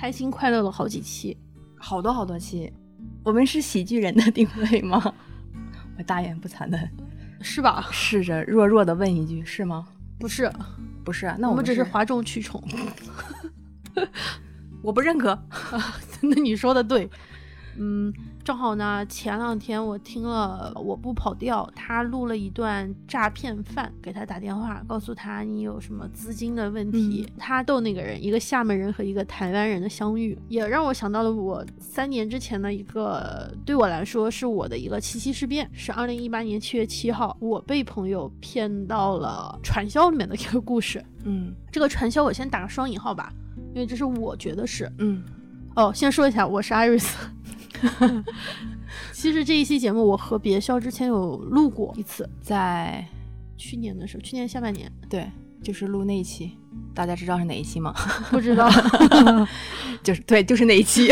开心快乐了好几期，好多好多期。我们是喜剧人的定位吗？我大言不惭的，是吧？试着弱弱的问一句，是吗？不是，不是。那我们我只是哗众取宠。我不认可。那你说的对。嗯，正好呢，前两天我听了我不跑调，他录了一段诈骗犯给他打电话，告诉他你有什么资金的问题。他逗那个人，一个厦门人和一个台湾人的相遇，也让我想到了我三年之前的一个，对我来说是我的一个七七事变，是二零一八年七月七号，我被朋友骗到了传销里面的一个故事。嗯，这个传销我先打个双引号吧，因为这是我觉得是。嗯，哦，先说一下，我是 Iris。其实这一期节目我和别校之前有录过一次，在去年的时候，去年下半年，对，就是录那一期，大家知道是哪一期吗？不知道，就是对，就是那一期，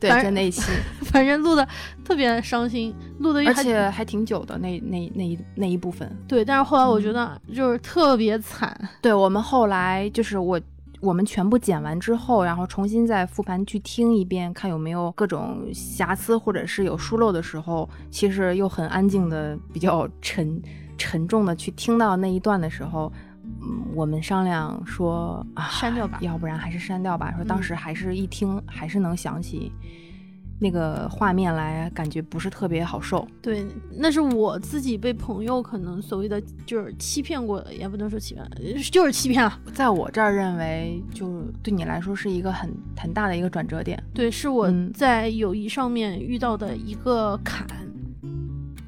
对，就那一期，反正录的特别伤心，录的而且还挺久的那那那一那一部分，对，但是后来我觉得就是特别惨，对我们后来就是我。我们全部剪完之后，然后重新再复盘去听一遍，看有没有各种瑕疵或者是有疏漏的时候，其实又很安静的、比较沉沉重的去听到那一段的时候，嗯，我们商量说啊，删掉吧，要不然还是删掉吧。说当时还是一听还是能想起。那个画面来，感觉不是特别好受。对，那是我自己被朋友可能所谓的就是欺骗过的，也不能说欺骗，就是欺骗了。在我这儿认为，就对你来说是一个很很大的一个转折点。对，是我在友谊上面遇到的一个坎。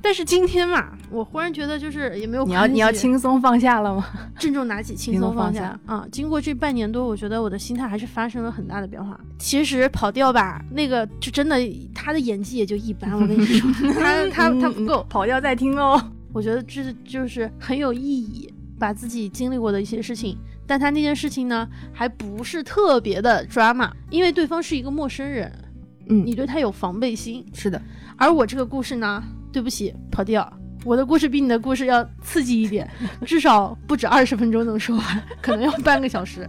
但是今天嘛，我忽然觉得就是也没有你要你要轻松放下了吗？郑重拿起，轻松放下啊！经过这半年多，我觉得我的心态还是发生了很大的变化。其实跑调吧，那个就真的他的演技也就一般。我跟你说，他他他不够。跑调再听哦，我觉得这就是很有意义，把自己经历过的一些事情。但他那件事情呢，还不是特别的 drama，因为对方是一个陌生人，嗯，你对他有防备心。是的，而我这个故事呢。对不起，跑调。我的故事比你的故事要刺激一点，至少不止二十分钟能说完，可能要半个小时。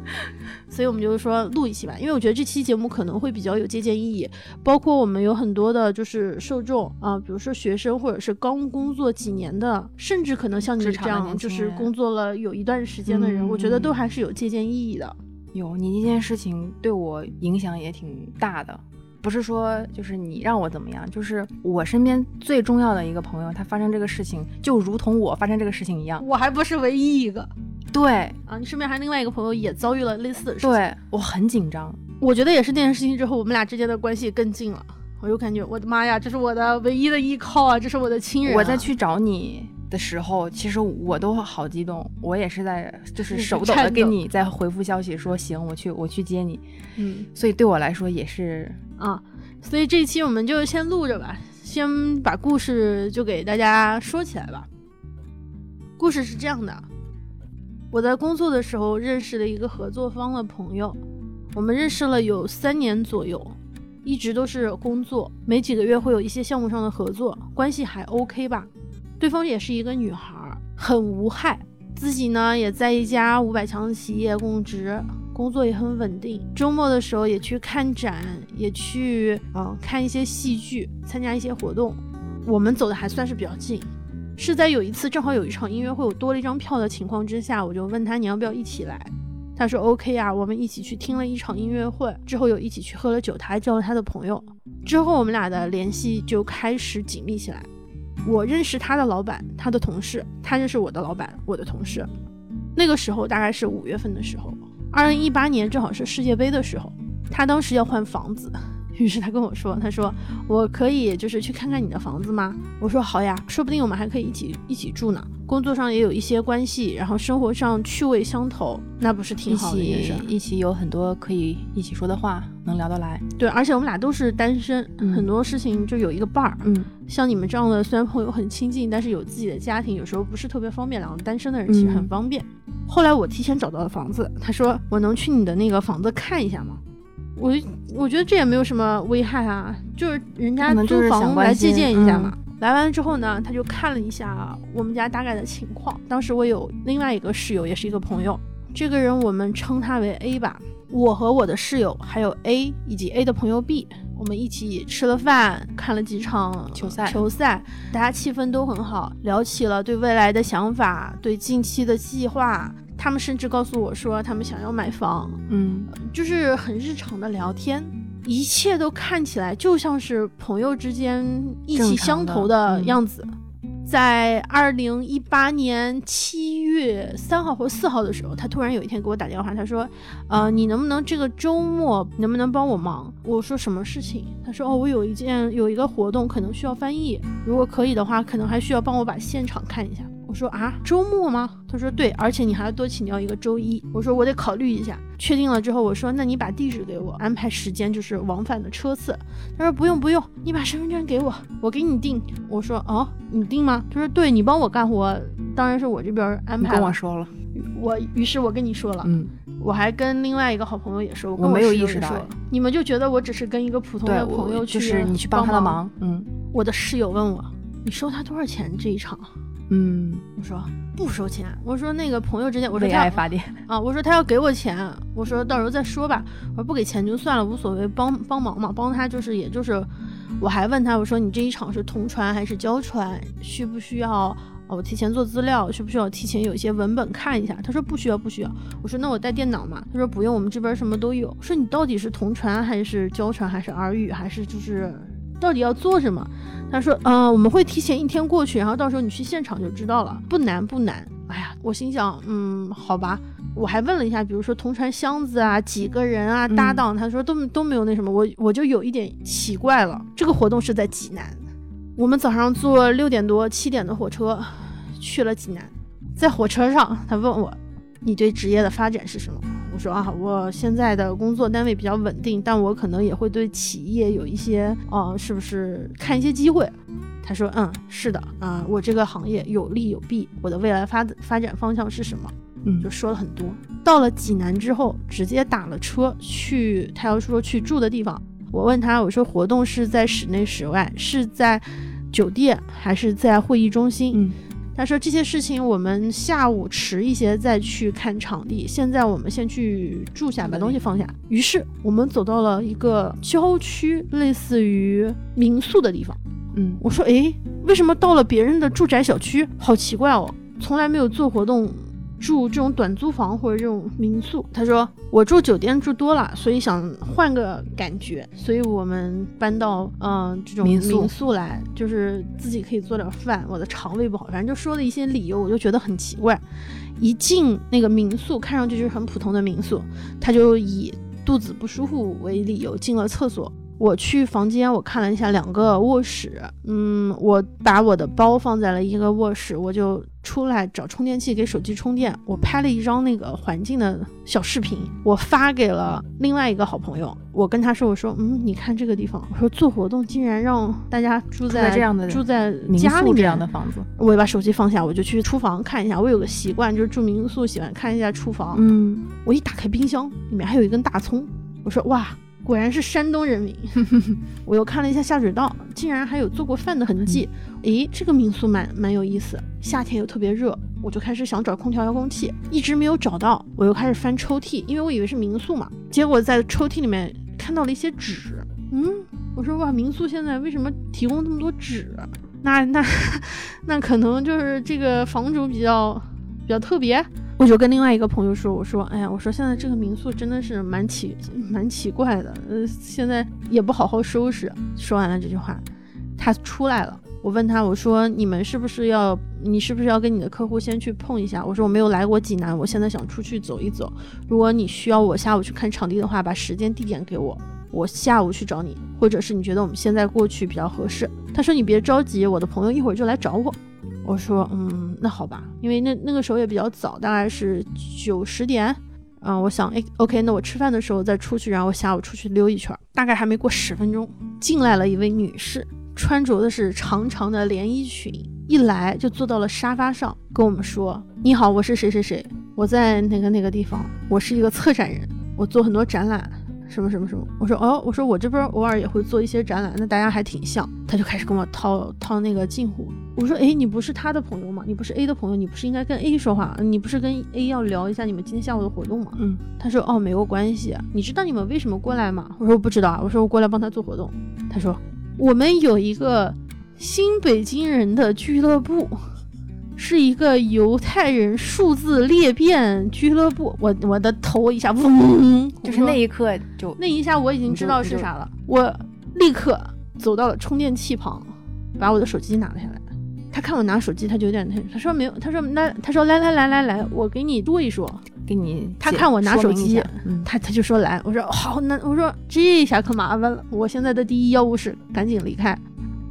所以我们就是说录一期吧，因为我觉得这期节目可能会比较有借鉴意义。包括我们有很多的就是受众啊，比如说学生或者是刚工作几年的，甚至可能像你这样就是工作了有一段时间的人，我觉得都还是有借鉴意义的。有你这件事情对我影响也挺大的。不是说就是你让我怎么样，就是我身边最重要的一个朋友，他发生这个事情，就如同我发生这个事情一样。我还不是唯一一个。对啊，你身边还另外一个朋友也遭遇了类似的事情。对我很紧张，我觉得也是那件事情之后，我们俩之间的关系更近了。我就感觉我的妈呀，这是我的唯一的依靠啊，这是我的亲人。我再去找你的时候，其实我都好激动，我也是在就是手抖的给你在回复消息，说行，我去我去接你。嗯，所以对我来说也是。啊，所以这期我们就先录着吧，先把故事就给大家说起来吧。故事是这样的，我在工作的时候认识了一个合作方的朋友，我们认识了有三年左右，一直都是工作，没几个月会有一些项目上的合作，关系还 OK 吧。对方也是一个女孩，很无害，自己呢也在一家五百强的企业供职。工作也很稳定，周末的时候也去看展，也去嗯看一些戏剧，参加一些活动。我们走的还算是比较近，是在有一次正好有一场音乐会，我多了一张票的情况之下，我就问他你要不要一起来。他说 OK 啊，我们一起去听了一场音乐会，之后又一起去喝了酒，他还叫了他的朋友。之后我们俩的联系就开始紧密起来。我认识他的老板，他的同事，他认识我的老板，我的同事。那个时候大概是五月份的时候。二零一八年正好是世界杯的时候，他当时要换房子，于是他跟我说：“他说我可以就是去看看你的房子吗？”我说：“好呀，说不定我们还可以一起一起住呢。工作上也有一些关系，然后生活上趣味相投，那不是挺好的一件事？一起有很多可以一起说的话，能聊得来。对，而且我们俩都是单身，很多事情就有一个伴儿。嗯，像你们这样的，虽然朋友很亲近，但是有自己的家庭，有时候不是特别方便。两个单身的人其实很方便。”后来我提前找到了房子，他说我能去你的那个房子看一下吗？我我觉得这也没有什么危害啊，就是人家租房来借鉴一下嘛。来完之后呢，他就看了一下我们家大概的情况。当时我有另外一个室友，也是一个朋友，这个人我们称他为 A 吧。我和我的室友还有 A 以及 A 的朋友 B，我们一起吃了饭，看了几场球赛球赛，大家气氛都很好，聊起了对未来的想法，对近期的计划。他们甚至告诉我说，他们想要买房，嗯就是很日常的聊天，一切都看起来就像是朋友之间意气相投的样子。在二零一八年七月三号或四号的时候，他突然有一天给我打电话，他说：“呃，你能不能这个周末能不能帮我忙？”我说：“什么事情？”他说：“哦，我有一件有一个活动，可能需要翻译，如果可以的话，可能还需要帮我把现场看一下。”我说啊，周末吗？他说对，而且你还要多请教一个周一。我说我得考虑一下。确定了之后，我说那你把地址给我，安排时间就是往返的车次。他说不用不用，你把身份证给我，我给你定。我说哦，你定吗？他说对，你帮我干活，当然是我这边安排了。跟我说了，我于是我跟你说了，嗯，我还跟另外一个好朋友也说，我跟我没有意识到哎你们就觉得我只是跟一个普通，的朋友去，就是你去帮他的。忙，嗯我的室友问我，你收他多少钱这一场？嗯，我说不收钱。我说那个朋友之间，我说他爱发电，啊，我说他要给我钱，我说到时候再说吧。我说不给钱就算了，无所谓，帮帮忙嘛，帮他就是也就是，我还问他，我说你这一场是同传还是交传？需不需要？哦我提前做资料，需不需要提前有一些文本看一下？他说不需要，不需要。我说那我带电脑嘛？他说不用，我们这边什么都有。说你到底是同传还是交传还是耳语还是就是到底要做什么？他说，嗯、我们会提前一天过去，然后到时候你去现场就知道了，不难不难。哎呀，我心想，嗯，好吧。我还问了一下，比如说同船箱子啊，几个人啊，嗯搭档，他说都都没有那什么，我我就有一点奇怪了。这个活动是在济南，我们早上坐六点多七点的火车去了济南，在火车上，他问我，你对职业的发展是什么？我说啊，我现在的工作单位比较稳定，但我可能也会对企业有一些，呃，是不是看一些机会？他说，嗯，是的，啊、我这个行业有利有弊，我的未来发发展方向是什么？嗯就说了很多。到了济南之后，直接打了车去他要说去住的地方。我问他，我说活动是在室内室外，是在酒店还是在会议中心？嗯他说这些事情我们下午迟一些再去看场地，现在我们先去住下，把东西放下。于是我们走到了一个郊区，类似于民宿的地方。嗯我说，诶，为什么到了别人的住宅小区？好奇怪哦，从来没有做活动住这种短租房或者这种民宿。他说我住酒店住多了，所以想换个感觉，所以我们搬到嗯、呃这种民宿民宿来，就是自己可以做点饭。我的肠胃不好，反正就说了一些理由，我就觉得很奇怪。一进那个民宿，看上去就是很普通的民宿，他就以肚子不舒服为理由进了厕所。我去房间，我看了一下两个卧室，嗯，我把我的包放在了一个卧室，我就出来找充电器给手机充电。我拍了一张那个环境的小视频，我发给了另外一个好朋友。我跟他说：“我说，嗯，你看这个地方，我说做活动竟然让大家住在在这样的住在民家里这样的房子，我也把手机放下，我就去厨房看一下。我有个习惯，就是住民宿喜欢看一下厨房。嗯我一打开冰箱，里面还有一根大葱。我说哇，果然是山东人民。我又看了一下下水道，竟然还有做过饭的痕迹。诶，这个民宿蛮蛮有意思，夏天又特别热，我就开始想找空调遥控器，一直没有找到。我又开始翻抽屉，因为我以为是民宿嘛，结果在抽屉里面看到了一些纸。嗯，我说哇，民宿现在为什么提供这么多纸？那那 那可能就是这个房主比较比较特别。我就跟另外一个朋友说，我说，哎呀，我说现在这个民宿真的是蛮奇蛮奇怪的，呃，现在也不好好收拾。说完了这句话，他出来了。我问他，我说你们是不是要，你是不是要跟你的客户先去碰一下？我说我没有来过济南，我现在想出去走一走。如果你需要我下午去看场地的话，把时间地点给我，我下午去找你，或者是你觉得我们现在过去比较合适。他说你别着急，我的朋友一会儿就来找我。我说嗯，那好吧，因为那那个时候也比较早，大概是九十点。嗯，我想，哎，OK，那我吃饭的时候再出去，然后下午出去溜一圈。大概还没过十分钟，进来了一位女士，穿着的是长长的连衣裙，一来就坐到了沙发上，跟我们说：“你好，我是谁谁谁，我在那个那个地方，我是一个策展人，我做很多展览，什么什么什么。我说哦，我说我这边偶尔也会做一些展览，那大家还挺像。他就开始跟我套套那个近乎。我说哎，你不是他的朋友吗？你不是 A 的朋友，你不是应该跟 A 说话？你不是跟 A 要聊一下你们今天下午的活动吗？嗯，他说哦，没有关系。你知道你们为什么过来吗？我说我不知道啊。我说我过来帮他做活动。他说我们有一个新北京人的俱乐部。是一个犹太人数字裂变俱乐部，我我的头一下嗡，就是那一刻就那一下我已经知道是啥了，我立刻走到了充电器旁，把我的手机拿了下来。他看我拿手机，他就有点他他说没有，他说那他说来来来来来，我给你说一说，给你他看我拿手机，嗯，他他就说来，我说好，那我说这下可麻烦了，我现在的第一要务是赶紧离开。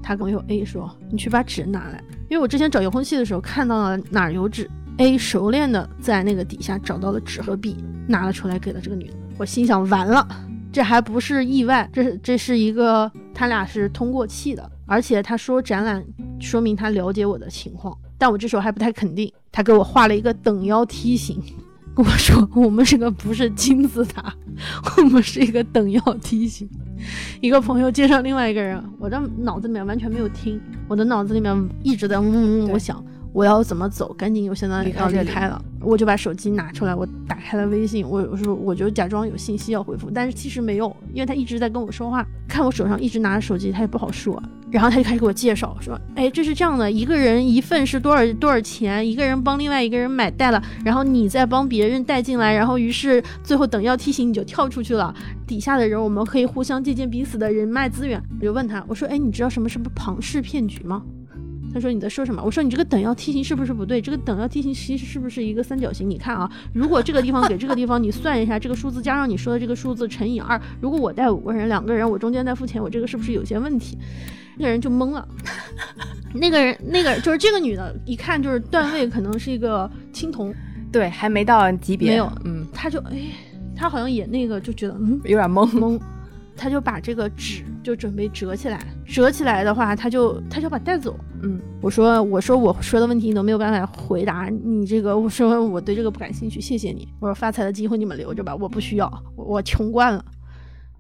他跟我 A 说，你去把纸拿来。因为我之前找遥控器的时候看到了哪儿有纸，A 熟练的在那个底下找到了纸和笔，拿了出来给了这个女的。我心想完了，这还不是意外，这这是一个他俩是通过气的，而且他说展览说明他了解我的情况，但我这时候还不太肯定。他给我画了一个等腰梯形，跟我说我们这个不是金字塔，我们是一个等腰梯形。一个朋友介绍另外一个人，我的脑子里面完全没有听，我的脑子里面一直在嗡嗡嗡。我想我要怎么走，赶紧我现在要离开了，我就把手机拿出来，我打开了微信，我我说我就假装有信息要回复，但是其实没有，因为他一直在跟我说话，看我手上一直拿着手机，他也不好说。然后他就开始给我介绍，说，哎，这是这样的，一个人一份是多少多少钱？一个人帮另外一个人买带了，然后你再帮别人带进来，然后于是最后等要提醒你就跳出去了。底下的人我们可以互相借鉴彼此的人脉资源。我就问他，我说，哎，你知道什么什么庞氏骗局吗？他说你在说什么？我说你这个等腰梯形是不是不对？这个等腰梯形其实是不是一个三角形？你看啊，如果这个地方给这个地方，你算一下这个数字加上你说的这个数字乘以二，如果我带五个人，两个人我中间再付钱，我这个是不是有些问题？那个人就懵了，那个人那个就是这个女的，一看就是段位可能是一个青铜，对，还没到级别，没有，嗯，他就哎，他好像也那个就觉得嗯有点懵懵，他就把这个纸就准备折起来，折起来的话，他就他就把带走，嗯，我说我说我说的问题你都没有办法回答，你这个我说我对这个不感兴趣，谢谢你，我说发财的机会你们留着吧，我不需要，我我穷惯了。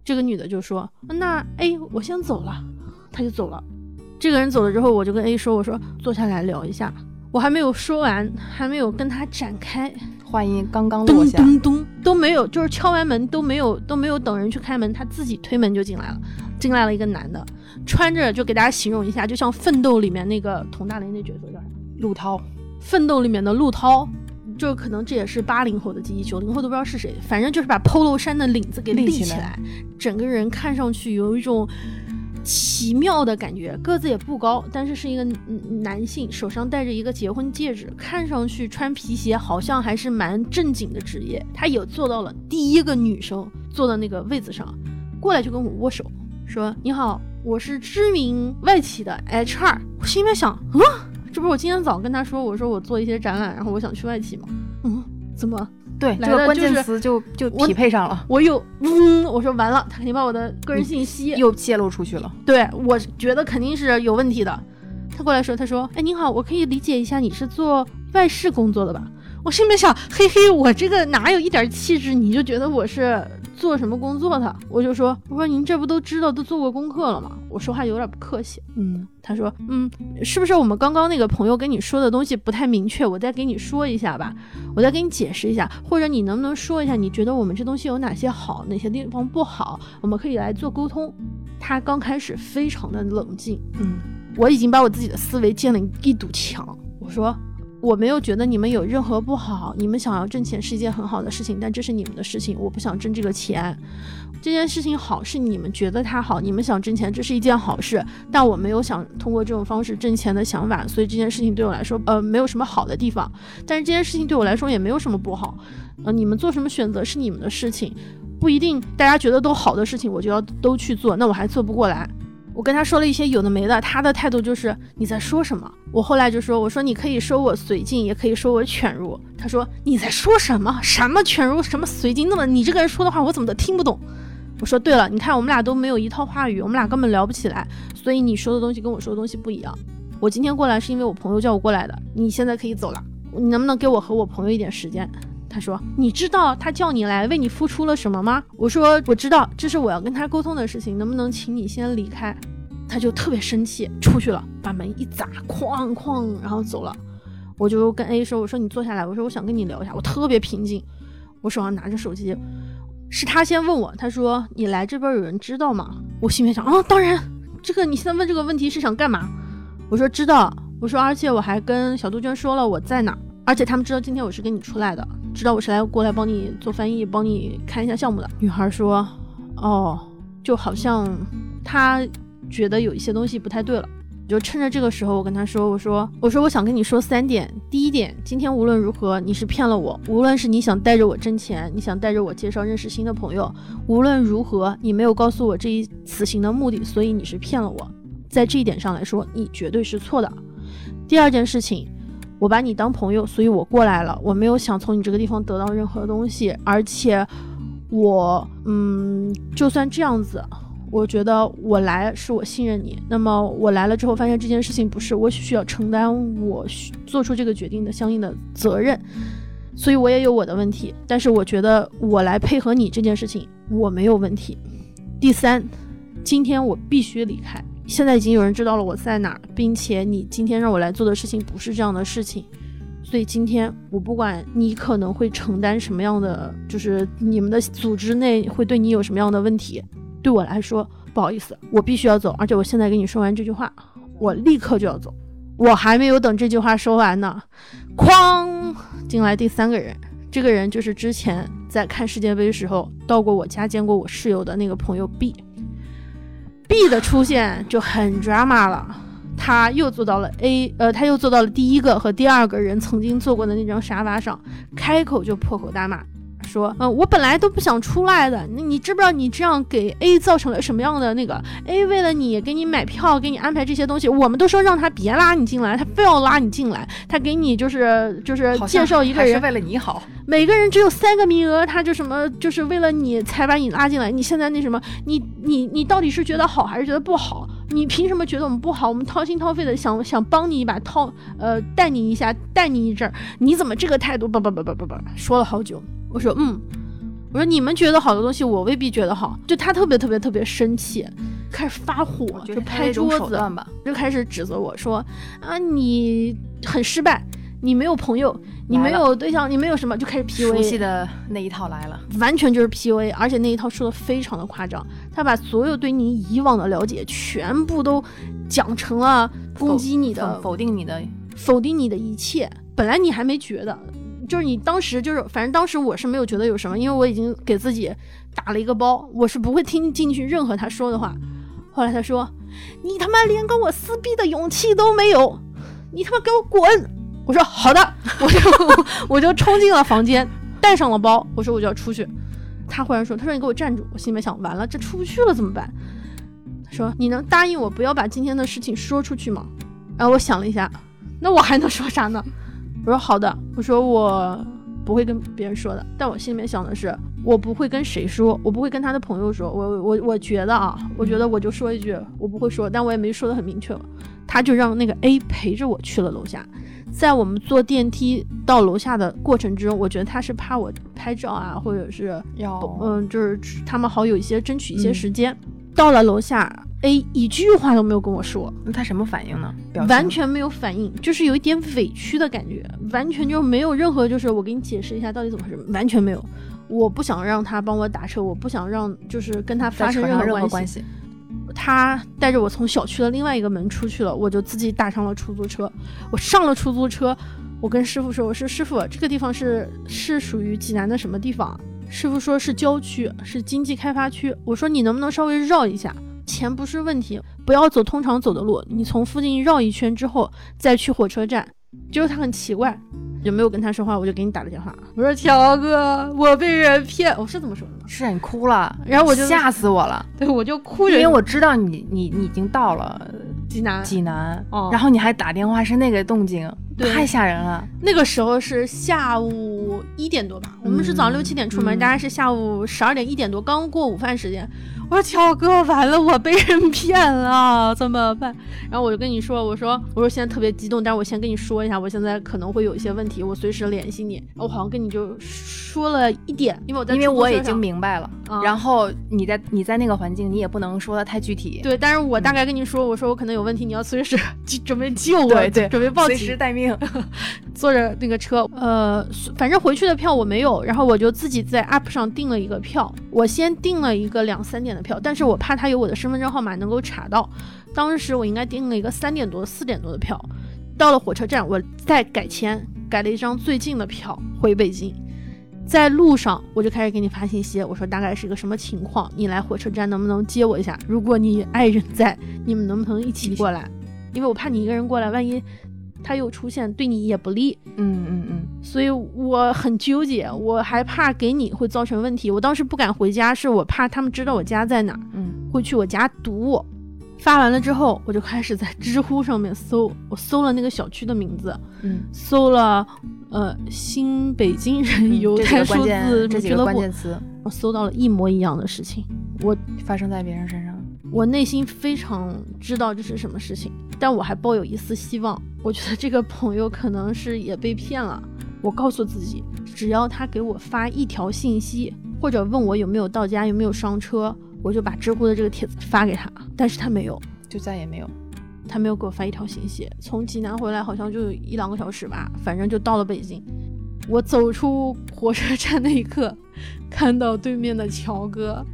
这个女的就说那哎，我先走了。她就走了，这个人走了之后，我就跟 A 说：“我说坐下来聊一下。”我还没有说完，还没有跟他展开，话音刚刚落下，咚咚咚都没有，就是敲完门都没有都没有等人去开门，他自己推门就进来了。进来了一个男的，穿着就给大家形容一下，就像《奋斗》里面那个佟大为那角色叫啥陆涛，《奋斗》里面的陆涛，就可能这也是八零后的记忆，九零后都不知道是谁，反正就是把 polo 衫的领子给立起来，整个人看上去有一种。奇妙的感觉，个子也不高，但是是一个男性，手上戴着一个结婚戒指，看上去穿皮鞋，好像还是蛮正经的职业。他也坐到了第一个女生坐的那个位子上，过来就跟我握手，说：“你好，我是知名外企的 HR。”我心里面想，嗯，这不是我今天早跟他说，我说我做一些展览，然后我想去外企吗？嗯，怎么？对，这个关键词就就匹配上了。我有，嗯，我说完了，他肯定把我的个人信息又泄露出去了。对，我觉得肯定是有问题的。他过来说，他说，哎，您好，我可以理解一下，你是做外事工作的吧？我心里面想，嘿嘿，我这个哪有一点气质，你就觉得我是？做什么工作的？我就说，我说您这不都知道，都做过功课了吗？我说话有点不客气。嗯，他说，嗯，是不是我们刚刚那个朋友跟你说的东西不太明确？我再给你说一下吧，我再给你解释一下，或者你能不能说一下，你觉得我们这东西有哪些好，哪些地方不好？我们可以来做沟通。他刚开始非常的冷静。嗯，我已经把我自己的思维建了一堵墙。我说。我没有觉得你们有任何不好，你们想要挣钱是一件很好的事情，但这是你们的事情，我不想挣这个钱。这件事情好是你们觉得它好，你们想挣钱，这是一件好事，但我没有想通过这种方式挣钱的想法，所以这件事情对我来说，呃，没有什么好的地方。但是这件事情对我来说也没有什么不好，呃，你们做什么选择是你们的事情，不一定大家觉得都好的事情我就要都去做，那我还做不过来。我跟他说了一些有的没的，他的态度就是你在说什么？我后来就说，我说你可以说我随进，也可以说我犬儒。他说你在说什么？什么犬儒？什么随进？那么你这个人说的话我怎么都听不懂？我说对了，你看我们俩都没有一套话语，我们俩根本聊不起来，所以你说的东西跟我说的东西不一样。我今天过来是因为我朋友叫我过来的，你现在可以走了，你能不能给我和我朋友一点时间？他。说：“你知道他叫你来为你付出了什么吗？”我说：“我知道，这是我要跟他沟通的事情，能不能请你先离开？”他就特别生气，出去了，把门一砸，哐哐，然后走了。我就跟 A 说：“我说你坐下来，我说我想跟你聊一下。”我特别平静，我手上拿着手机，是他先问我，他说：“你来这边有人知道吗？”我心里面想：“啊，当然，这个你现在问这个问题是想干嘛？”我说：“知道。”我说：“而且我还跟小杜鹃说了我在哪，而且他们知道今天我是跟你出来的，知道我是来过来帮你做翻译，帮你看一下项目的。”女孩说：“哦，就好像他觉得有一些东西不太对了。”就趁着这个时候，我跟他说：“我说，我说，我想跟你说三点。第一点，今天无论如何，你是骗了我。无论是你想带着我挣钱，你想带着我介绍认识新的朋友，无论如何，你没有告诉我这一此行的目的，所以你是骗了我。在这一点上来说，你绝对是错的。第二件事情，我把你当朋友，所以我过来了。我没有想从你这个地方得到任何东西，而且我，嗯，就算这样子。”我觉得我来是我信任你，那么我来了之后发现这件事情不是我需要承担我做出这个决定的相应的责任，所以我也有我的问题。但是我觉得我来配合你这件事情我没有问题。第三，今天我必须离开。现在已经有人知道了我在哪儿，并且你今天让我来做的事情不是这样的事情，所以今天我不管你可能会承担什么样的，就是你们的组织内会对你有什么样的问题。对我来说，不好意思，我必须要走，而且我现在跟你说完这句话，我立刻就要走。我还没有等这句话说完呢，哐，进来第三个人，这个人就是之前在看世界杯的时候到过我家见过我室友的那个朋友 B。B 的出现就很 drama 了，他又坐到了 A，呃，他又坐到了第一个和第二个人曾经坐过的那张沙发上，开口就破口大骂。说，嗯，我本来都不想出来的。那你知不知道你这样给 A 造成了什么样的那个？A 为了你给你买票，给你安排这些东西，我们都说让他别拉你进来，他非要拉你进来。他给你就是就是介绍一个人，是为了你好。每个人只有三个名额，他就什么就是为了你才把你拉进来。你现在那什么，你你你到底是觉得好还是觉得不好？你凭什么觉得我们不好？我们掏心掏肺的想想帮你一把，掏呃带你一下，带你一阵儿，你怎么这个态度？不不不不不不，说了好久。我说嗯，我说你们觉得好的东西，我未必觉得好。就他特别特别特别生气，开始发火，就拍桌子，就开始指责我说啊，你很失败，你没有朋友，你没有对象，你没有什么，就开始 PUA。熟悉的那一套来了，完全就是 PUA，而且那一套说的非常的夸张。他把所有对你以往的了解全部都讲成了攻击你的、否定你的、否定你的一切。本来你还没觉得。就是你当时就是，反正当时我是没有觉得有什么，因为我已经给自己打了一个包，我是不会听进去任何他说的话。后来他说：“你他妈连跟我撕逼的勇气都没有，你他妈给我滚！”我说：“好的。”我就 我就冲进了房间，带上了包，我说我就要出去。他忽然说：“他说你给我站住！”我心里面想：完了，这出不去了怎么办？他说：“你能答应我不要把今天的事情说出去吗？”然后我想了一下，那我还能说啥呢？我说好的，我说我不会跟别人说的，但我心里面想的是，我不会跟谁说，我不会跟他的朋友说，我我我觉得啊，我觉得我就说一句，我不会说，但我也没说的很明确。他就让那个 A 陪着我去了楼下，在我们坐电梯到楼下的过程之中，我觉得他是怕我拍照啊，或者是要嗯，就是他们好有一些争取一些时间。到了楼下。A 一句话都没有跟我说，那他什么反应呢？完全没有反应，就是有一点委屈的感觉，完全就没有任何就是我给你解释一下到底怎么回事，完全没有。我不想让他帮我打车，我不想让就是跟他发生任何关系。他带着我从小区的另外一个门出去了，我就自己打上了出租车。我上了出租车，我跟师傅说：“我说师傅，这个地方是是属于济南的什么地方？”师傅说是郊区，是经济开发区。我说你能不能稍微绕一下？钱不是问题，不要走通常走的路，你从附近绕一圈之后再去火车站。就是他很奇怪，就没有跟他说话，我就给你打了电话。我说乔哥，我被人骗，我是这么说的吗？是你哭了，然后我就吓死我了。对，我就哭着，因为我知道你你你已经到了济南济南，哦然后你还打电话，是那个动静，太吓人了。那个时候是下午午一点多吧，我们是早上六七点出门，嗯大概是下午十二点一点多，刚过午饭时间。我说乔哥，完了，我被人骗了，怎么办？然后我就跟你说，我说我说现在特别激动，但是我先跟你说一下，我现在可能会有一些问题，我随时联系你。我好像跟你就说了一点，因为我在因为我已经明白了，啊然后你在你在那个环境，你也不能说的太具体，对，但是我大概跟你说，我说我可能有问题，你要随时就准备救我，对对准备报随警时。待命。坐着那个车，呃，反正回去的票我没有，然后我就自己在 app 上订了一个票。我先订了一个两三点票，但是我怕他有我的身份证号码能够查到。当时我应该订了一个三点多、四点多的票。到了火车站，我再改签，改了一张最近的票回北京。在路上我就开始给你发信息，我说大概是个什么情况，你来火车站能不能接我一下？如果你爱人在，你们能不能一起过来？因为我怕你一个人过来，万一他又出现，对你也不利。嗯嗯嗯，所以我很纠结，我还怕给你会造成问题。我当时不敢回家，是我怕他们知道我家在哪儿，嗯会去我家堵我。发完了之后，我就开始在知乎上面搜，我搜了那个小区的名字，嗯，搜了呃新北京人犹太数字这几个俱乐部，关键词我搜到了一模一样的事情。我发生在别人身上。我内心非常知道这是什么事情，但我还抱有一丝希望。我觉得这个朋友可能是也被骗了。我告诉自己，只要他给我发一条信息，或者问我有没有到家，有没有上车，我就把知乎的这个帖子发给他。但是他没有，就再也没有。他没有给我发一条信息。从济南回来好像就有一两个小时吧，反正就到了北京。我走出火车站那一刻，看到对面的乔哥，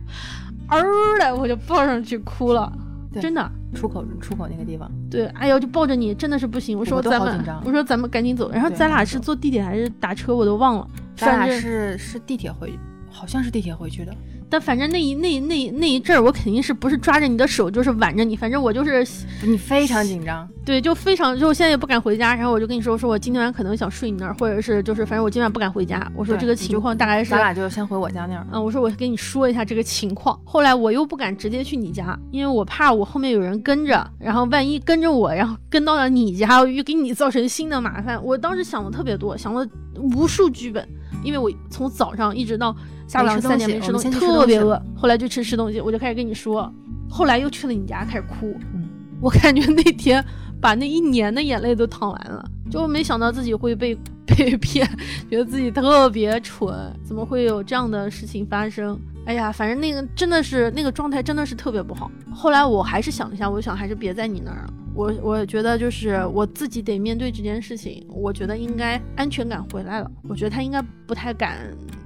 嗷的我就抱上去哭了，对真的。出口出口那个地方，对，哎呦，就抱着你，真的是不行。我说我都咱们好紧张，我说咱们赶紧走。然后咱俩是坐地铁还是打车，我都忘了。咱俩是是地铁回，好像是地铁回去的。但反正那一那那那一阵儿，我肯定是不是抓着你的手，就是挽着你。反正我就是你非常紧张，对，就非常就现在也不敢回家。然后我就跟你说，说我今天晚上可能想睡你那儿，或者是就是反正我今晚不敢回家。我说这个情况大概是咱俩就先回我家那儿。嗯，我说我跟你说一下这个情况。后来我又不敢直接去你家，因为我怕我后面有人跟着，然后万一跟着我，然后跟到了你家，又给你造成新的麻烦。我当时想的特别多，想了无数剧本，因为我从早上一直到下午三点没吃东西，先去吃东西特别饿。后来就吃吃东西，我就开始跟你说，后来又去了你家开始哭。嗯，我感觉那天把那一年的眼泪都淌完了，就没想到自己会被被骗，觉得自己特别蠢，怎么会有这样的事情发生？哎呀，反正那个真的是那个状态真的是特别不好。后来我还是想了一下，我想还是别在你那儿了。我我觉得就是我自己得面对这件事情，我觉得应该安全感回来了。我觉得他应该不太敢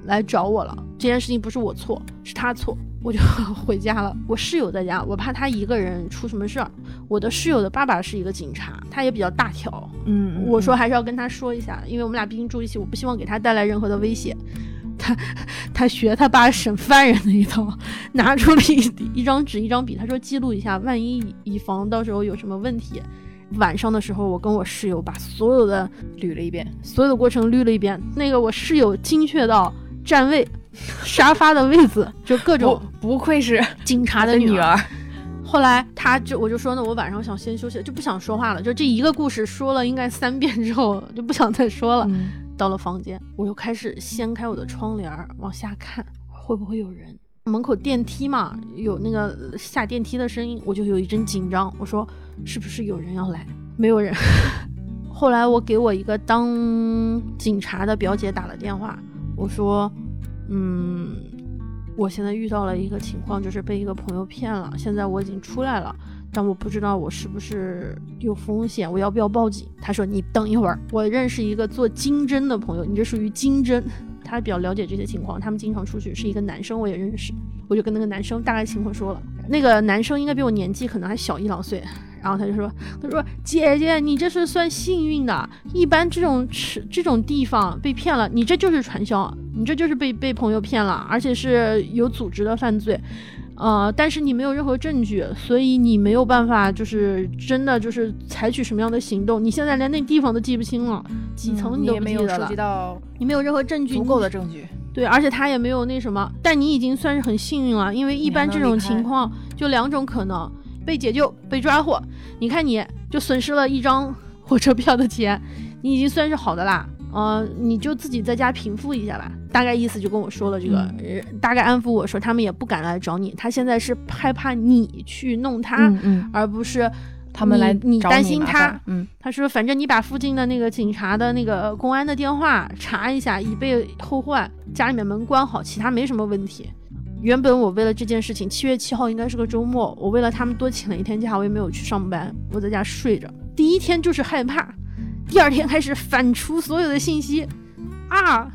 来找我了。这件事情不是我错，是他错。我就 回家了。我室友在家，我怕他一个人出什么事儿。我的室友的爸爸是一个警察，他也比较大条。嗯，我说还是要跟他说一下，因为我们俩毕竟住一起，我不希望给他带来任何的威胁。他 他学他爸审犯人的一套，拿出了一一张纸一张笔，他说记录一下，万一以防到时候有什么问题。晚上的时候，我跟我室友把所有的捋了一遍，所有的过程捋了一遍。那个我室友精确到站位、沙发的位子，就各种不不愧是警察的的女儿。后来他就我就说呢，我晚上想先休息，就不想说话了。就这一个故事说了应该三遍之后，就不想再说了。嗯，到了房间，我又开始掀开我的窗帘儿往下看，会不会有人？门口电梯嘛，有那个下电梯的声音，我就有一阵紧张。我说是不是有人要来？没有人。后来我给我一个当警察的表姐打了电话，我说，嗯，我现在遇到了一个情况，就是被一个朋友骗了。现在我已经出来了，但我不知道我是不是有风险，我要不要报警？他说你等一会儿，我认识一个做经侦的朋友，你这属于经侦，他比较了解这些情况，他们经常出去，是一个男生，我也认识，我就跟那个男生大概情况说了，那个男生应该比我年纪可能还小一两岁。然后他就说：“他说姐姐，你这是算幸运的。一般这种吃这种地方被骗了，你这就是传销，你这就是被被朋友骗了，而且是有组织的犯罪。呃，但是你没有任何证据，所以你没有办法，就是真的就是采取什么样的行动。你现在连那地方都记不清了，几层嗯你都也没有收不记得了，集到你没有任何证据，足够的证据。对，而且他也没有那什么，但你已经算是很幸运了，因为一般这种情况就两种可能：被解救、被抓获。你看，你就损失了一张火车票的钱，你已经算是好的啦。呃，你就自己在家平复一下吧。大概意思就跟我说了这个，嗯呃大概安抚我说他们也不敢来找你，他现在是害怕你去弄他，嗯嗯，而不是他们来你你担心他，嗯他说反正你把附近的那个警察的那个公安的电话查一下，以备后患。家里面门关好，其他没什么问题。原本我为了这件事情，七月七号应该是个周末，我为了他们多请了一天假，我也没有去上班，我在家睡着。第一天就是害怕，第二天开始反刍所有的信息，啊，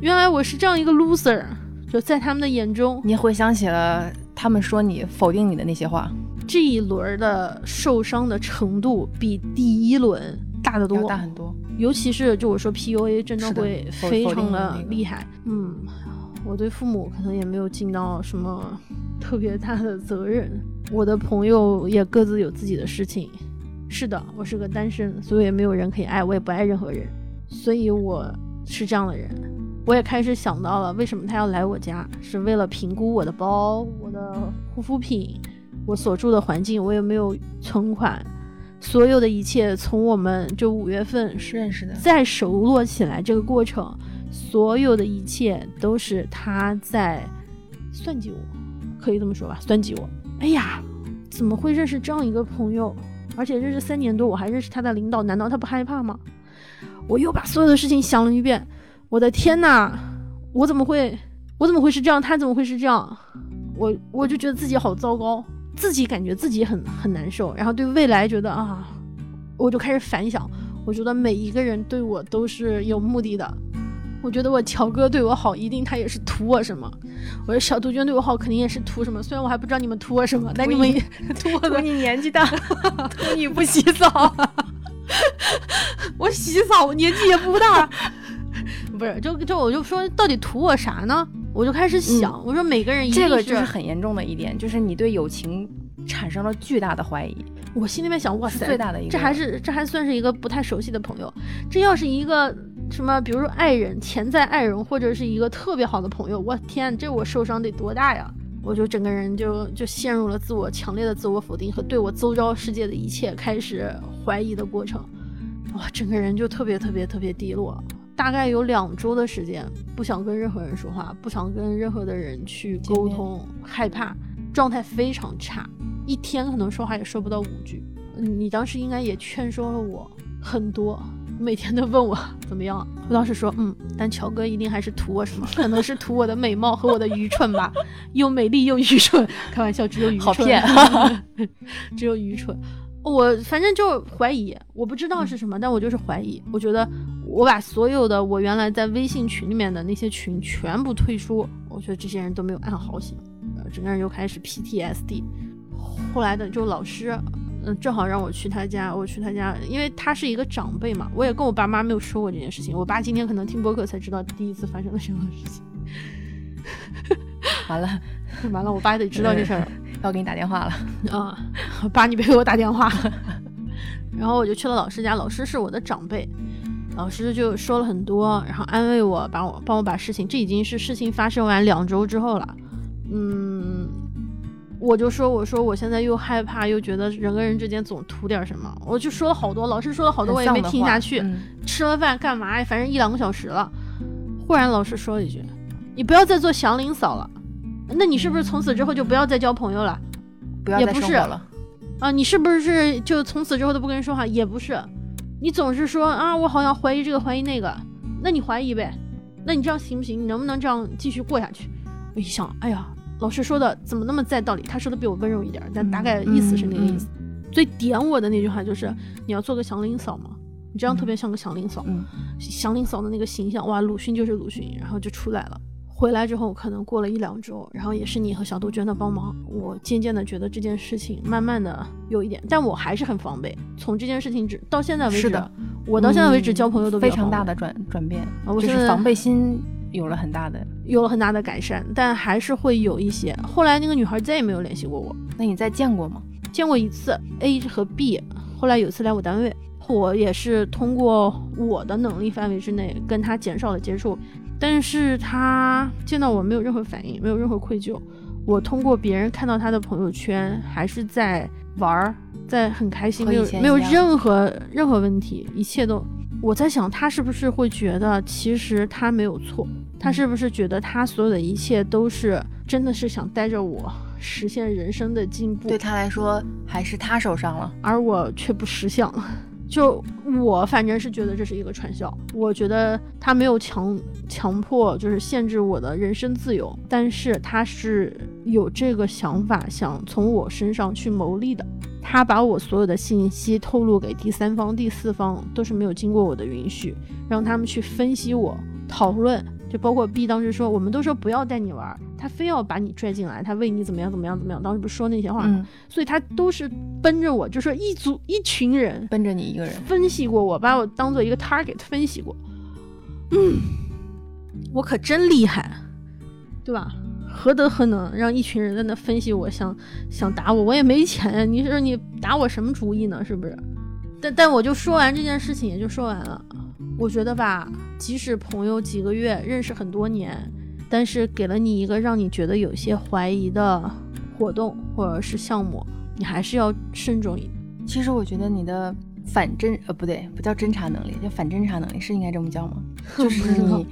原来我是这样一个 loser，就在他们的眼中，你回想起了他们说你否定你的那些话，这一轮的受伤的程度比第一轮大得多，大很多。尤其是就我说 PUA 真的会非常的那个厉害。嗯，我对父母可能也没有尽到什么特别大的责任。我的朋友也各自有自己的事情。是的，我是个单身，所以也没有人可以爱，我也不爱任何人，所以我是这样的人。我也开始想到了，为什么他要来我家，是为了评估我的包、我的护肤品、我所住的环境，我有没有存款，所有的一切从我们就五月份认识的，再熟络起来这个过程，所有的一切都是他在算计我，可以这么说吧，算计我。哎呀，怎么会认识这样一个朋友？而且认识三年多，我还认识他的领导，难道他不害怕吗？我又把所有的事情想了一遍，我的天呐，我怎么会，我怎么会是这样？他怎么会是这样？我我就觉得自己好糟糕，自己感觉自己很很难受，然后对未来觉得啊，我就开始反想，我觉得每一个人对我都是有目的的。我觉得我乔哥对我好，一定他也是图我什么；我说小杜鹃对我好，肯定也是图什么。虽然我还不知道你们图我什么，但你们图我的图你年纪大，图你不洗澡。我洗澡，年纪也不大，不是，就就我就说，到底图我啥呢？我就开始想，我说每个人一定这个就是很严重的一点，就是你对友情产生了巨大的怀疑，我心里面想，哇塞，最大的一个，这还是这还算是一个不太熟悉的朋友，这要是一个什么，比如说爱人、潜在爱人，或者是一个特别好的朋友，我天，这我受伤得多大呀！我就整个人就就陷入了自我强烈的自我否定和对我周遭世界的一切开始怀疑的过程，哇，整个人就特别特别特别低落。大概有两周的时间，不想跟任何人说话，不想跟任何的人去沟通，害怕，状态非常差，一天可能说话也说不到五句。你当时应该也劝说了我很多，每天都问我怎么样。我当时说，嗯，但乔哥一定还是图我什么？可能是图我的美貌和我的愚蠢吧，又美丽又愚蠢。开玩笑，只有愚蠢，好 骗只有愚蠢。我反正就怀疑，我不知道是什么，但我就是怀疑。我觉得我把所有的我原来在微信群里面的那些群全部退出，我觉得这些人都没有安好心，呃，整个人又开始 PTSD。后来的就老师，嗯、正好让我去他家，我去他家，因为他是一个长辈嘛，我也跟我爸妈没有说过这件事情。我爸今天可能听播客才知道第一次发生了什么事情。完了，完了，我爸得知道这事儿。要给你打电话了。啊，爸，你别给我打电话。然后我就去了老师家，老师是我的长辈，老师就说了很多，然后安慰我，把我帮我把事情，这已经是事情发生完两周之后了。嗯，我就说，我说我现在又害怕，又觉得人跟人之间总图点什么，我就说了好多，老师说了好多，我也没听下去。嗯吃了饭干嘛呀？反正一两个小时了。忽然老师说了一句：“你不要再做祥林嫂了。”那你是不是从此之后就不要再交朋友了？不要再也不是生活了。啊，你是不是就从此之后都不跟人说话？也不是，你总是说啊，我好像怀疑这个怀疑那个，那你怀疑呗，那你这样行不行？你能不能这样继续过下去？我一想，哎呀，老师说的怎么那么在道理？他说的比我温柔一点，但大概意思是那个意思。最点我的那句话就是你要做个祥林嫂吗，你这样特别像个祥林嫂，嗯祥林嫂的那个形象，哇，鲁迅就是鲁迅，然后就出来了。回来之后，可能过了一两周，然后也是你和小杜鹃的帮忙，我渐渐的觉得这件事情慢慢的有一点，但我还是很防备。从这件事情只到现在为止，是的，我到现在为止交朋友都比非较防备常大的转转变，啊我现在就是防备心有了很大的。有了很大的改善，但还是会有一些。后来那个女孩再也没有联系过我，那你再见过吗？见过一次 A 和 B，后来有一次来我单位，我也是通过我的能力范围之内跟他减少了接触，但是他见到我没有任何反应，没有任何愧疚。我通过别人看到他的朋友圈，还是在玩儿，在很开心，没有没有任何任何问题，一切都我在想，他是不是会觉得其实他没有错？他是不是觉得他所有的一切都是真的是想带着我实现人生的进步？对他来说，还是他受伤了，而我却不识相。就我反正是觉得这是一个传销，我觉得他没有强强迫，就是限制我的人身自由，但是他是有这个想法，想从我身上去牟利的。他把我所有的信息透露给第三方、第四方，都是没有经过我的允许，让他们去分析我、讨论。就包括 B 当时说，我们都说不要带你玩，他非要把你拽进来，他为你怎么样怎么样怎么样。当时不是说那些话吗？所以他都是奔着我，就说一组一群人奔着你一个人分析过我，把我当做一个 target 分析过。嗯，我可真厉害，对吧？何德何能让一群人在那分析我，想想打我，我也没钱。你说你打我什么主意呢？是不是？但但我就说完这件事情，也就说完了。我觉得吧，即使朋友几个月认识很多年，但是给了你一个让你觉得有些怀疑的活动或者是项目，你还是要慎重一点。其实我觉得你的反侦呃不对，不叫侦查能力，叫反侦查能力，是应该这么叫吗？就 是你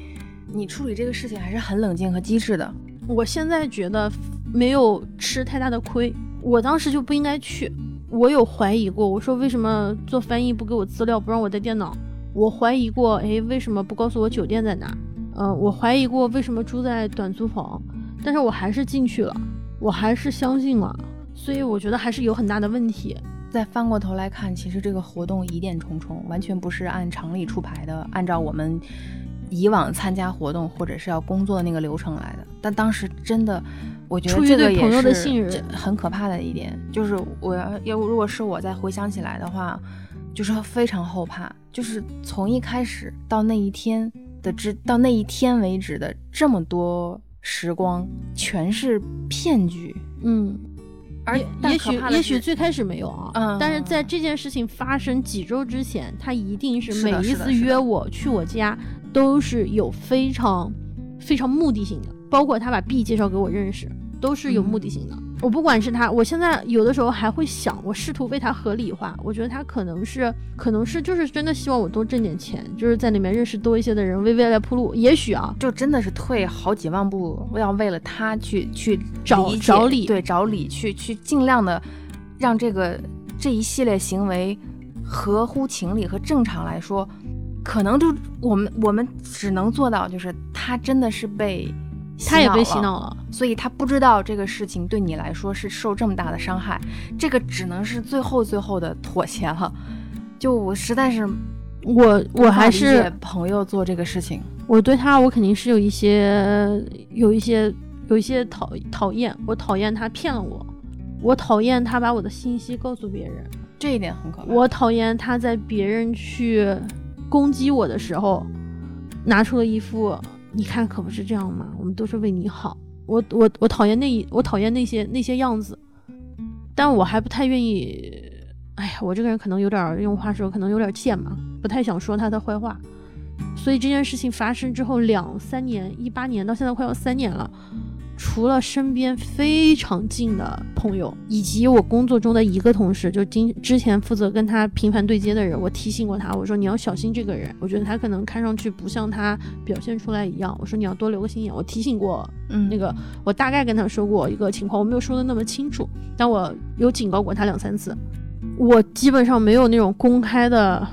你处理这个事情还是很冷静和机智的。我现在觉得没有吃太大的亏，我当时就不应该去。我有怀疑过，我说为什么做翻译不给我资料，不让我带电脑？我怀疑过，哎，为什么不告诉我酒店在哪？嗯，我怀疑过为什么住在短租房，但是我还是进去了，我还是相信了，所以我觉得还是有很大的问题。再翻过头来看，其实这个活动疑点重重，完全不是按常理出牌的，按照我们。以往参加活动或者是要工作的那个流程来的，但当时真的，我觉得这个也是很可怕的一点，就是我要要如果是我再回想起来的话，就是非常后怕，就是从一开始到那一天的之到那一天为止的这么多时光，全是骗局，嗯。而也许也许最开始没有啊，但是在这件事情发生几周之前，他一定是每一次约我去我家，都是有非常非常目的性的，包括他把 B 介绍给我认识，都是有目的性的。我不管是他，我现在有的时候还会想，我试图为他合理化。我觉得他可能是，可能是就是真的希望我多挣点钱，就是在里面认识多一些的人，为未来铺路。也许啊，就真的是退好几万步，要为了他去去找找理，对，找理去去尽量的让这个这一系列行为合乎情理和正常来说，可能就我们我们只能做到，就是他真的是被。他也被洗脑了，所以他不知道这个事情对你来说是受这么大的伤害，这个只能是最后最后的妥协了。就我实在是，我我还是朋友做这个事情，我对他我肯定是有一些有一些有一些讨讨厌，我讨厌他骗了我，我讨厌他把我的信息告诉别人，这一点很可怕。我讨厌他在别人去攻击我的时候，拿出了一副。你看，可不是这样吗？我们都是为你好。我我我讨厌那一，我讨厌那些那些样子，但我还不太愿意。哎呀，我这个人可能有点用话说，可能有点贱嘛，不太想说他的坏话。所以这件事情发生之后两三年，一八年到现在快要三年了。除了身边非常近的朋友，以及我工作中的一个同事，就今之前负责跟他频繁对接的人，我提醒过他，我说你要小心这个人，我觉得他可能看上去不像他表现出来一样，我说你要多留个心眼。我提醒过，嗯，那个我大概跟他说过一个情况，我没有说的那么清楚，但我有警告过他两三次。我基本上没有那种公开的，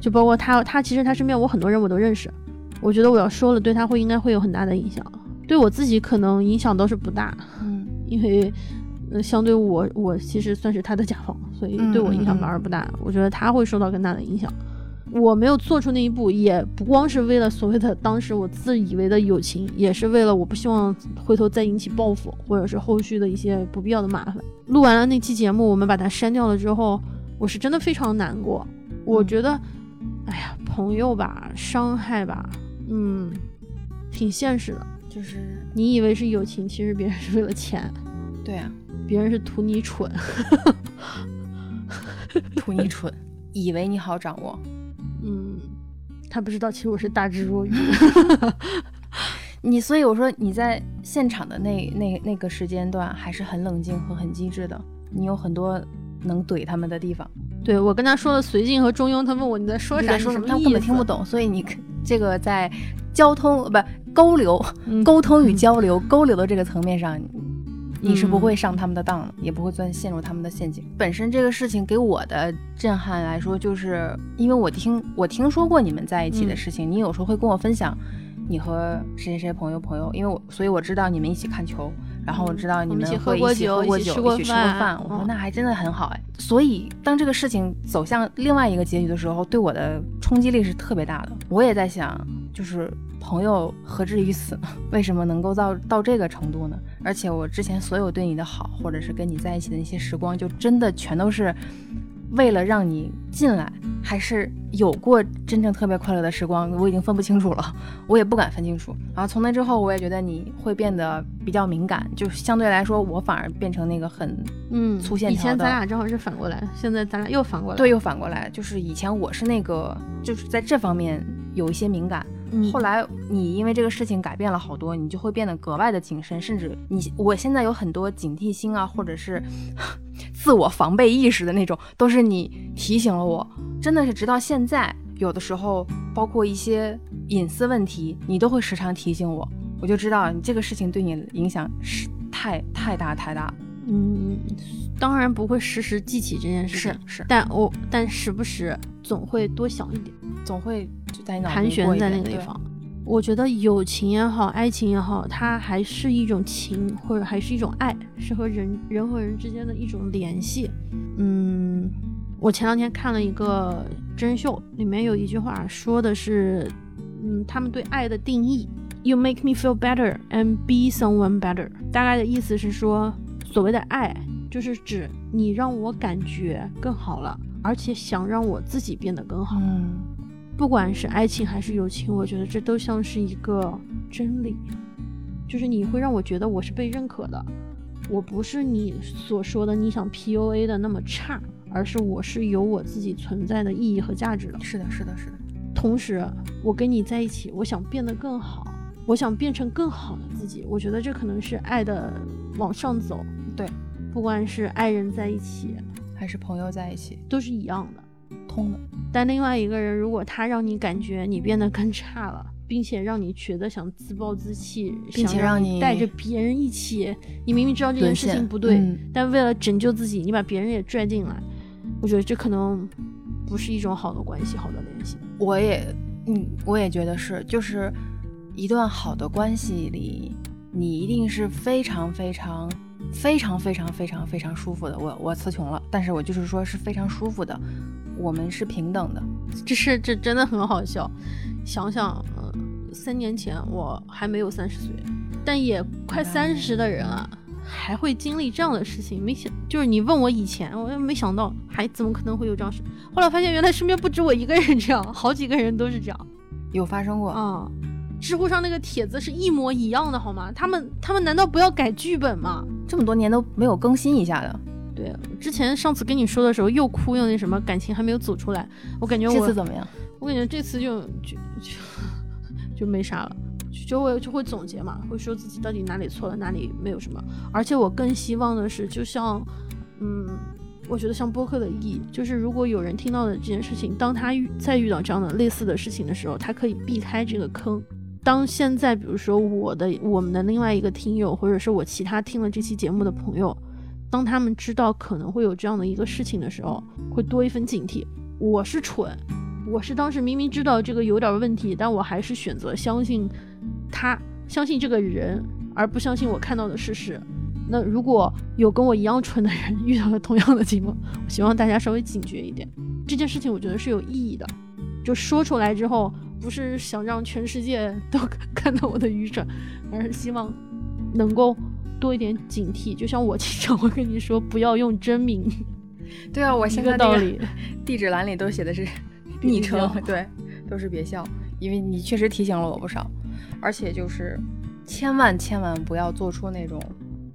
就包括他，他其实他身边我很多人我都认识，我觉得我要说了，对他会应该会有很大的影响。对我自己可能影响倒是不大，嗯，因为，呃，相对我，我其实算是他的甲方，所以对我影响反而不大。我觉得他会受到更大的影响。我没有做出那一步，也不光是为了所谓的当时我自以为的友情，也是为了我不希望回头再引起报复，或者是后续的一些不必要的麻烦。录完了那期节目，我们把它删掉了之后，我是真的非常难过。我觉得，哎呀，朋友吧，伤害吧，嗯，挺现实的。就是你以为是友情，其实别人是为了钱。对啊，别人是图你蠢，图你蠢，以为你好掌握。嗯，他不知道，其实我是大智若愚。你所以我说你在现场的那那那个时间段还是很冷静和很机智的，你有很多能怼他们的地方。对我跟他说了随性和中庸，他问我你在说啥？说什么？他根本听不懂。所以你这个在交通不沟流、嗯沟通与交流、沟流的这个层面上，你是不会上他们的当的，也不会钻陷入他们的陷阱。本身这个事情给我的震撼来说，就是因为我听我听说过你们在一起的事情，你有时候会跟我分享你和谁谁谁朋友朋友，因为我所以我知道你们一起看球。然后我知道你们一起喝酒，一起吃过饭。我说那还真的很好哎。所以当这个事情走向另外一个结局的时候，对我的冲击力是特别大的。我也在想，就是朋友何至于此呢？为什么能够到到这个程度呢？而且我之前所有对你的好，或者是跟你在一起的那些时光，就真的全都是。为了让你进来，还是有过真正特别快乐的时光，我已经分不清楚了，我也不敢分清楚。然后从那之后，我也觉得你会变得比较敏感，就相对来说，我反而变成那个很嗯粗线条的以前咱俩正好是反过来，现在咱俩又反过来。对，又反过来，就是以前我是那个，就是在这方面有一些敏感。嗯、后来你因为这个事情改变了好多，你就会变得格外的谨慎，甚至你我现在有很多警惕心啊，或者是 自我防备意识的那种，都是你提醒了我。真的是直到现在，有的时候包括一些隐私问题，你都会时常提醒我，我就知道你这个事情对你影响是太太大太大了。嗯，当然不会时时记起这件事情，是是，但我但时不时总会多想一点，总会就在脑盘旋在那个地方。我觉得友情也好，爱情也好，它还是一种情，或者还是一种爱，是和人人和人之间的一种联系。嗯，我前两天看了一个真人秀，里面有一句话说的是，嗯，他们对爱的定义：You make me feel better and be someone better。大概的意思是说。所谓的爱，就是指你让我感觉更好了，而且想让我自己变得更好。嗯，不管是爱情还是友情，我觉得这都像是一个真理，就是你会让我觉得我是被认可的，我不是你所说的你想 PUA 的那么差，而是我是有我自己存在的意义和价值的。是的，是的，是的。同时，我跟你在一起，我想变得更好，我想变成更好的自己。我觉得这可能是爱的往上走。对，不管是爱人在一起，还是朋友在一起，都是一样的，通的。但另外一个人，如果他让你感觉你变得更差了，并且让你觉得想自暴自弃，并且让你带着别人一起，你明明知道这件事情不对，嗯、但为了拯救自己，你把别人也拽进来，我觉得这可能不是一种好的关系，好的联系。我也，嗯，我也觉得是，就是一段好的关系里，你一定是非常非常。非常非常非常非常舒服的，我我词穷了，但是我就是说是非常舒服的，我们是平等的，这是这真的很好笑。想想，呃，三年前我还没有三十岁，但也快三十的人了，还会经历这样的事情，没想就是你问我以前，我也没想到，还怎么可能会有这样事？后来发现原来身边不止我一个人这样，好几个人都是这样，有发生过啊。知乎上那个帖子是一模一样的，好吗？他们他们难道不要改剧本吗？这么多年都没有更新一下的。对，之前上次跟你说的时候又哭又那什么，感情还没有走出来。我感觉我这次怎么样？我感觉这次就就就就没啥了，就会就会总结嘛，会说自己到底哪里错了，哪里没有什么。而且我更希望的是，就像嗯，我觉得像播客的意义，就是如果有人听到的这件事情，当他遇再遇到这样的类似的事情的时候，他可以避开这个坑。当现在，比如说我的、我们的另外一个听友，或者是我其他听了这期节目的朋友，当他们知道可能会有这样的一个事情的时候，会多一份警惕。我是蠢，我是当时明明知道这个有点问题，但我还是选择相信他，相信这个人，而不相信我看到的事实。那如果有跟我一样蠢的人遇到了同样的情况，我希望大家稍微警觉一点。这件事情我觉得是有意义的，就说出来之后。不是想让全世界都看到我的愚蠢，而是希望能够多一点警惕。就像我经常会跟你说，不要用真名。对啊，我现在道理，地址栏里都写的是昵称，对，都是别笑。因为你确实提醒了我不少，而且就是千万千万不要做出那种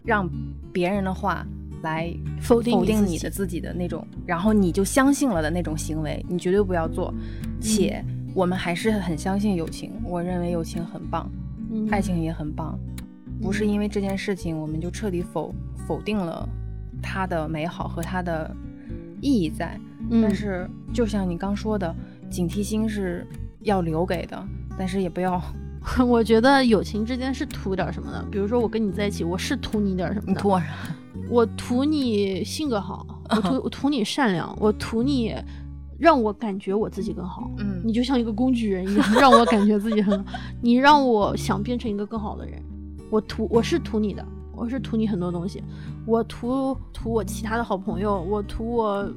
让别人的话来否定否定你的自己的那种，然后你就相信了的那种行为，你绝对不要做，且。我们还是很相信友情，我认为友情很棒，嗯、爱情也很棒，不是因为这件事情我们就彻底否否定了它的美好和它的意义在。嗯但是就像你刚说的，警惕心是要留给的，但是也不要 我觉得友情之间是图点什么的，比如说我跟你在一起，我是图你点什么的，你图我啥？我图你性格好，我图 我图你善良，我图你让我感觉我自己更好。嗯你就像一个工具人一样，让我感觉自己很好。你让我想变成一个更好的人，我图我是图你的，我是图你很多东西，我图图我其他的好朋友，我图我。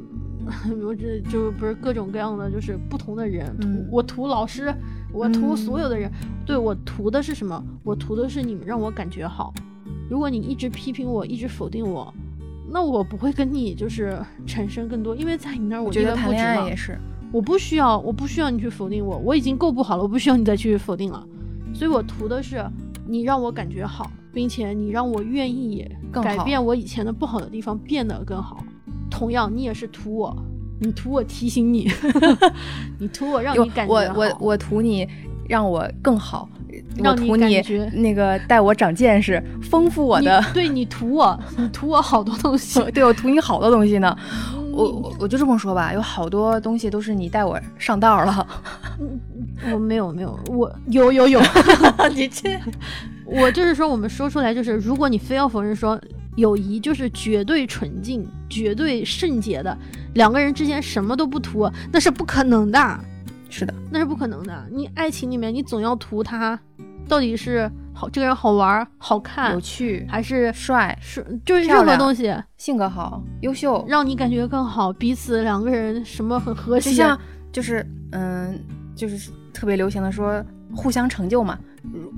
我这就不是各种各样的，就是不同的人，图、嗯我图老师，我图嗯所有的人，对我图的是什么？我图的是你们让我感觉好。如果你一直批评我，一直否定我，那我不会跟你就是产生更多，因为在你那儿我觉得谈恋爱也是，我不需要，我不需要你去否定我，我已经够不好了，我不需要你再去否定了。所以我图的是你让我感觉好，并且你让我愿意改变我以前的不好的地方，变得更好。同样，你也是图我，你图我提醒你，你图我让你感觉我我我图你让我更好，我让你图你感觉那个带我长见识，丰富我的你，对你图我，你图我好多东西。对我图你好多东西呢。我我我就这么说吧，有好多东西都是你带我上道了。我没有没有，我有有有，你这我就是说，我们说出来就是，如果你非要否认说友谊就是绝对纯净、绝对圣洁的，两个人之间什么都不图，那是不可能的，是的，那是不可能的。你爱情里面，你总要图他到底是好这个人好玩、好看有，趣、还是帅、是就是任何东西性格好、优秀，让你感觉更好，彼此两个人什么很和谐。就像就是嗯，就是特别流行的说互相成就嘛。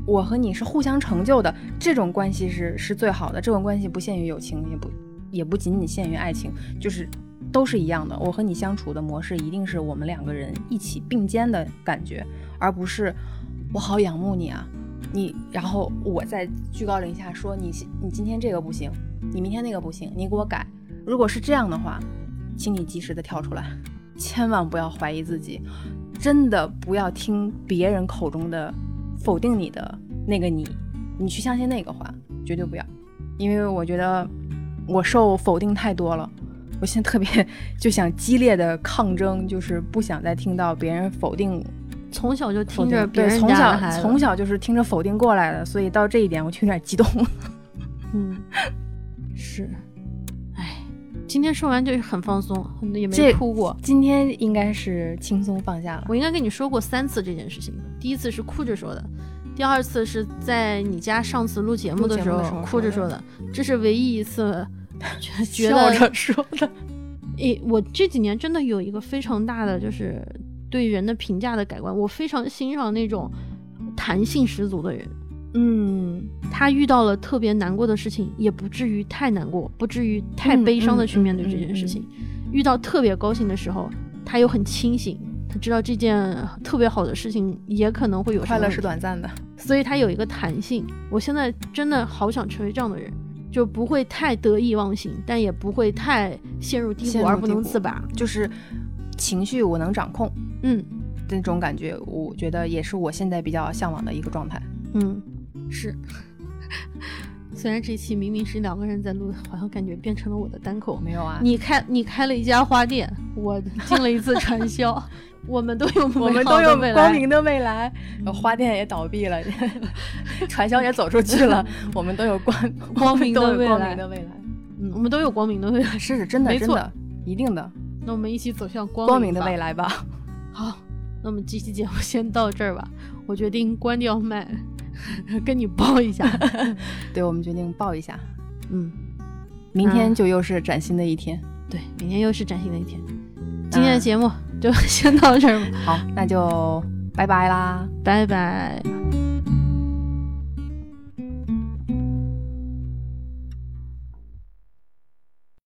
我和你是互相成就的，这种关系是是最好的。这种关系不限于友情，也不也不仅仅限于爱情，就是都是一样的。我和你相处的模式一定是我们两个人一起并肩的感觉，而不是我好仰慕你啊，你然后我在居高临下说你你今天这个不行，你明天那个不行，你给我改。如果是这样的话，请你及时的跳出来，千万不要怀疑自己，真的不要听别人口中的否定你的那个你，你去相信那个话，绝对不要，因为我觉得我受否定太多了。我现在特别就想激烈的抗争，就是不想再听到别人否定 从小就听着别人对从小从小就是听着否定过来的，所以到这一点我就有点激动。嗯，是，哎，今天说完就是很放松，很也没哭过。今天应该是轻松放下了。我应该跟你说过三次这件事情，第一次是哭着说的，第二次是在你家上次录节目的时候哭着说的，这是唯一一次 笑得着说的，诶，我这几年真的有一个非常大的就是对人的评价的改观，我非常欣赏那种弹性十足的人。嗯，他遇到了特别难过的事情，也不至于太难过，不至于太嗯悲伤的嗯去面对这件事情。遇到特别高兴的时候，他又很清醒，他知道这件特别好的事情也可能会有快乐是短暂的。所以他有一个弹性。我现在真的好想成为这样的人，就不会太得意忘形，但也不会太陷入低谷而不能自拔。就是情绪我能掌控嗯那种感觉，我觉得也是我现在比较向往的一个状态。嗯，是。虽然这期明明是两个人在录，好像感觉变成了我的单口。没有啊，你开你开了一家花店，我进了一次传销，我们都有我们都有光明的未来，花店也倒闭了，传销也走出去了，我们都有光光明的未来。嗯，我们都有光明的未来。是真的，没错一定的那我们一起走向光光明的未来吧。好，那我们这期节目先到这儿吧。我决定关掉麦，跟你报一下。对，我们决定报一下，嗯，明天嗯就又是崭新的一天。对，明天又是崭新的一天。今天的节目就先到这儿吧，好，那就拜拜啦。拜拜。